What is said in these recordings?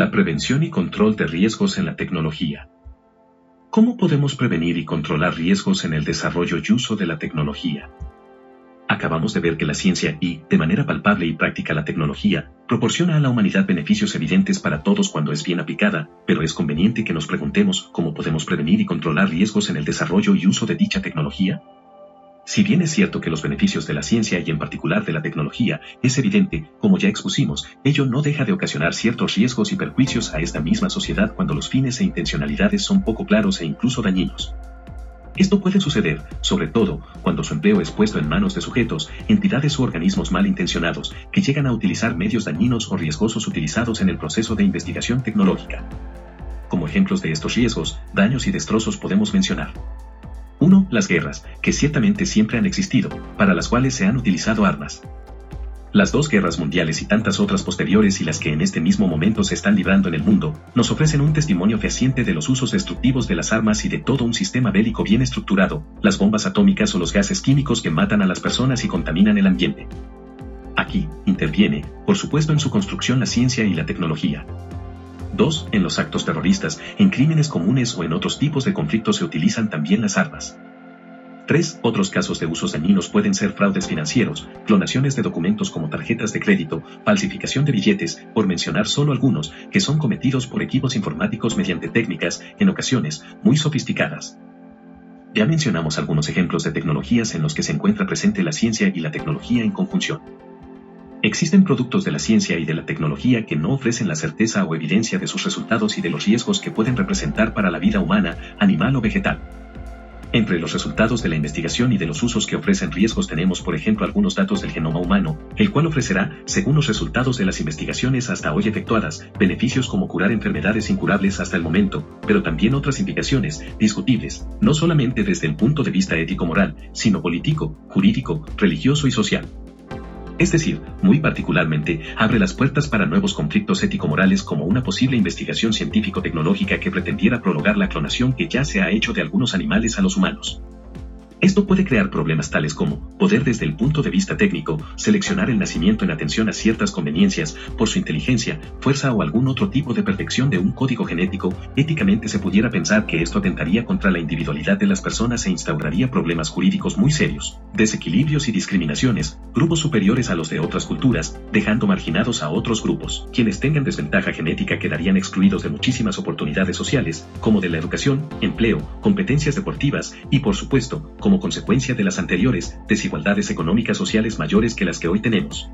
La prevención y control de riesgos en la tecnología. ¿Cómo podemos prevenir y controlar riesgos en el desarrollo y uso de la tecnología? Acabamos de ver que la ciencia y, de manera palpable y práctica la tecnología, proporciona a la humanidad beneficios evidentes para todos cuando es bien aplicada, pero es conveniente que nos preguntemos cómo podemos prevenir y controlar riesgos en el desarrollo y uso de dicha tecnología. Si bien es cierto que los beneficios de la ciencia y en particular de la tecnología es evidente, como ya expusimos, ello no deja de ocasionar ciertos riesgos y perjuicios a esta misma sociedad cuando los fines e intencionalidades son poco claros e incluso dañinos. Esto puede suceder, sobre todo, cuando su empleo es puesto en manos de sujetos, entidades u organismos malintencionados que llegan a utilizar medios dañinos o riesgosos utilizados en el proceso de investigación tecnológica. Como ejemplos de estos riesgos, daños y destrozos podemos mencionar 1. Las guerras, que ciertamente siempre han existido, para las cuales se han utilizado armas. Las dos guerras mundiales y tantas otras posteriores y las que en este mismo momento se están librando en el mundo, nos ofrecen un testimonio fehaciente de los usos destructivos de las armas y de todo un sistema bélico bien estructurado, las bombas atómicas o los gases químicos que matan a las personas y contaminan el ambiente. Aquí, interviene, por supuesto en su construcción la ciencia y la tecnología, 2. En los actos terroristas, en crímenes comunes o en otros tipos de conflictos se utilizan también las armas. 3. Otros casos de usos dañinos pueden ser fraudes financieros, clonaciones de documentos como tarjetas de crédito, falsificación de billetes, por mencionar solo algunos, que son cometidos por equipos informáticos mediante técnicas, en ocasiones, muy sofisticadas. Ya mencionamos algunos ejemplos de tecnologías en los que se encuentra presente la ciencia y la tecnología en conjunción. Existen productos de la ciencia y de la tecnología que no ofrecen la certeza o evidencia de sus resultados y de los riesgos que pueden representar para la vida humana, animal o vegetal. Entre los resultados de la investigación y de los usos que ofrecen riesgos tenemos por ejemplo algunos datos del genoma humano, el cual ofrecerá, según los resultados de las investigaciones hasta hoy efectuadas, beneficios como curar enfermedades incurables hasta el momento, pero también otras implicaciones, discutibles, no solamente desde el punto de vista ético-moral, sino político, jurídico, religioso y social. Es decir, muy particularmente, abre las puertas para nuevos conflictos ético-morales como una posible investigación científico-tecnológica que pretendiera prolongar la clonación que ya se ha hecho de algunos animales a los humanos. Esto puede crear problemas tales como poder desde el punto de vista técnico seleccionar el nacimiento en atención a ciertas conveniencias por su inteligencia, fuerza o algún otro tipo de perfección de un código genético, éticamente se pudiera pensar que esto atentaría contra la individualidad de las personas e instauraría problemas jurídicos muy serios, desequilibrios y discriminaciones, grupos superiores a los de otras culturas, dejando marginados a otros grupos. Quienes tengan desventaja genética quedarían excluidos de muchísimas oportunidades sociales, como de la educación, empleo, competencias deportivas y por supuesto, como consecuencia de las anteriores, desigualdades económicas sociales mayores que las que hoy tenemos.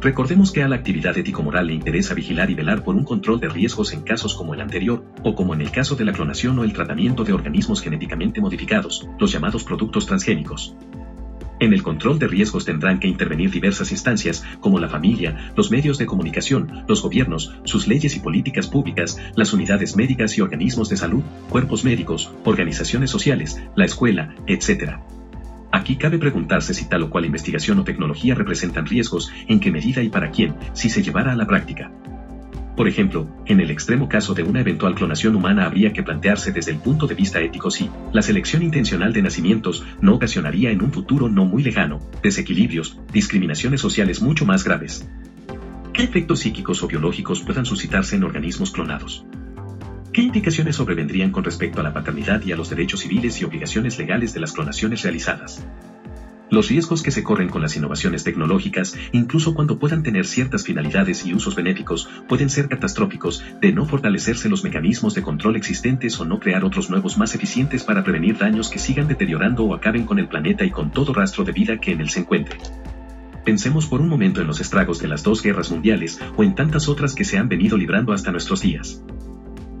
Recordemos que a la actividad ético-moral le interesa vigilar y velar por un control de riesgos en casos como el anterior, o como en el caso de la clonación o el tratamiento de organismos genéticamente modificados, los llamados productos transgénicos. En el control de riesgos tendrán que intervenir diversas instancias, como la familia, los medios de comunicación, los gobiernos, sus leyes y políticas públicas, las unidades médicas y organismos de salud, cuerpos médicos, organizaciones sociales, la escuela, etc. Aquí cabe preguntarse si tal o cual investigación o tecnología representan riesgos, en qué medida y para quién, si se llevara a la práctica. Por ejemplo, en el extremo caso de una eventual clonación humana habría que plantearse desde el punto de vista ético si la selección intencional de nacimientos no ocasionaría en un futuro no muy lejano desequilibrios, discriminaciones sociales mucho más graves. ¿Qué efectos psíquicos o biológicos puedan suscitarse en organismos clonados? ¿Qué implicaciones sobrevendrían con respecto a la paternidad y a los derechos civiles y obligaciones legales de las clonaciones realizadas? Los riesgos que se corren con las innovaciones tecnológicas, incluso cuando puedan tener ciertas finalidades y usos benéficos, pueden ser catastróficos de no fortalecerse los mecanismos de control existentes o no crear otros nuevos más eficientes para prevenir daños que sigan deteriorando o acaben con el planeta y con todo rastro de vida que en él se encuentre. Pensemos por un momento en los estragos de las dos guerras mundiales o en tantas otras que se han venido librando hasta nuestros días.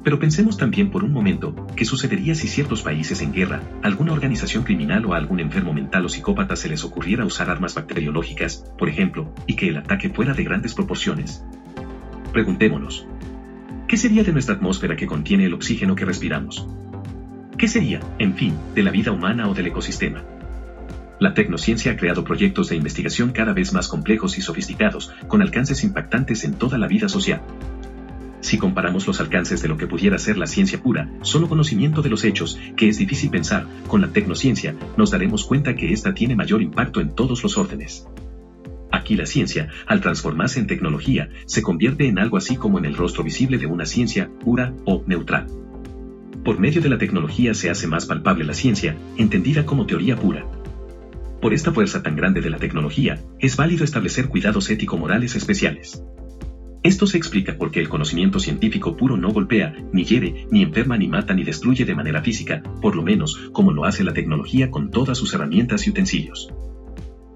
Pero pensemos también por un momento qué sucedería si ciertos países en guerra, alguna organización criminal o algún enfermo mental o psicópata se les ocurriera usar armas bacteriológicas, por ejemplo, y que el ataque fuera de grandes proporciones. Preguntémonos, ¿qué sería de nuestra atmósfera que contiene el oxígeno que respiramos? ¿Qué sería, en fin, de la vida humana o del ecosistema? La tecnociencia ha creado proyectos de investigación cada vez más complejos y sofisticados, con alcances impactantes en toda la vida social. Si comparamos los alcances de lo que pudiera ser la ciencia pura, solo conocimiento de los hechos, que es difícil pensar, con la tecnociencia, nos daremos cuenta que ésta tiene mayor impacto en todos los órdenes. Aquí la ciencia, al transformarse en tecnología, se convierte en algo así como en el rostro visible de una ciencia pura o neutral. Por medio de la tecnología se hace más palpable la ciencia, entendida como teoría pura. Por esta fuerza tan grande de la tecnología, es válido establecer cuidados ético-morales especiales. Esto se explica porque el conocimiento científico puro no golpea, ni hiere, ni enferma, ni mata, ni destruye de manera física, por lo menos como lo hace la tecnología con todas sus herramientas y utensilios.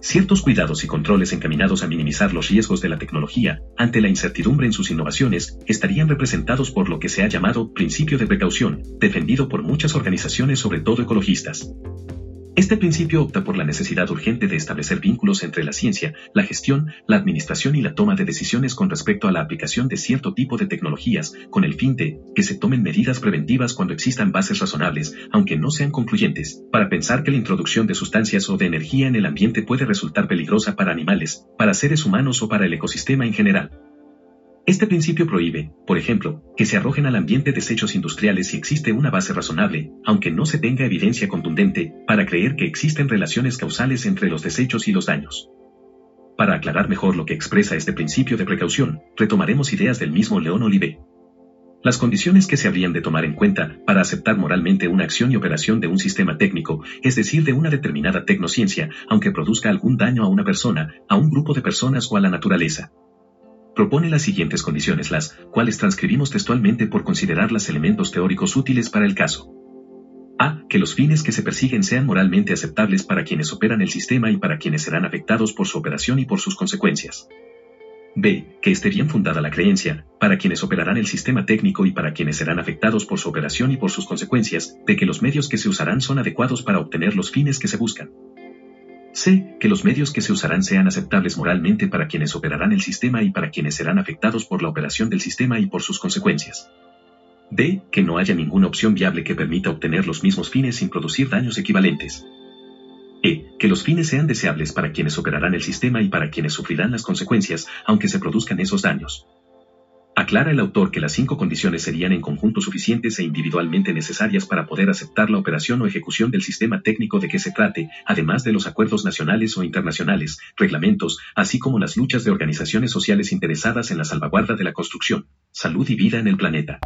Ciertos cuidados y controles encaminados a minimizar los riesgos de la tecnología ante la incertidumbre en sus innovaciones estarían representados por lo que se ha llamado principio de precaución, defendido por muchas organizaciones sobre todo ecologistas. Este principio opta por la necesidad urgente de establecer vínculos entre la ciencia, la gestión, la administración y la toma de decisiones con respecto a la aplicación de cierto tipo de tecnologías, con el fin de que se tomen medidas preventivas cuando existan bases razonables, aunque no sean concluyentes, para pensar que la introducción de sustancias o de energía en el ambiente puede resultar peligrosa para animales, para seres humanos o para el ecosistema en general. Este principio prohíbe, por ejemplo, que se arrojen al ambiente desechos industriales si existe una base razonable, aunque no se tenga evidencia contundente, para creer que existen relaciones causales entre los desechos y los daños. Para aclarar mejor lo que expresa este principio de precaución, retomaremos ideas del mismo León Olive. Las condiciones que se habrían de tomar en cuenta para aceptar moralmente una acción y operación de un sistema técnico, es decir, de una determinada tecnociencia, aunque produzca algún daño a una persona, a un grupo de personas o a la naturaleza propone las siguientes condiciones, las cuales transcribimos textualmente por considerarlas elementos teóricos útiles para el caso. A. Que los fines que se persiguen sean moralmente aceptables para quienes operan el sistema y para quienes serán afectados por su operación y por sus consecuencias. B. Que esté bien fundada la creencia, para quienes operarán el sistema técnico y para quienes serán afectados por su operación y por sus consecuencias, de que los medios que se usarán son adecuados para obtener los fines que se buscan. C. Que los medios que se usarán sean aceptables moralmente para quienes operarán el sistema y para quienes serán afectados por la operación del sistema y por sus consecuencias. D. Que no haya ninguna opción viable que permita obtener los mismos fines sin producir daños equivalentes. E. Que los fines sean deseables para quienes operarán el sistema y para quienes sufrirán las consecuencias, aunque se produzcan esos daños. Aclara el autor que las cinco condiciones serían en conjunto suficientes e individualmente necesarias para poder aceptar la operación o ejecución del sistema técnico de que se trate, además de los acuerdos nacionales o internacionales, reglamentos, así como las luchas de organizaciones sociales interesadas en la salvaguarda de la construcción, salud y vida en el planeta.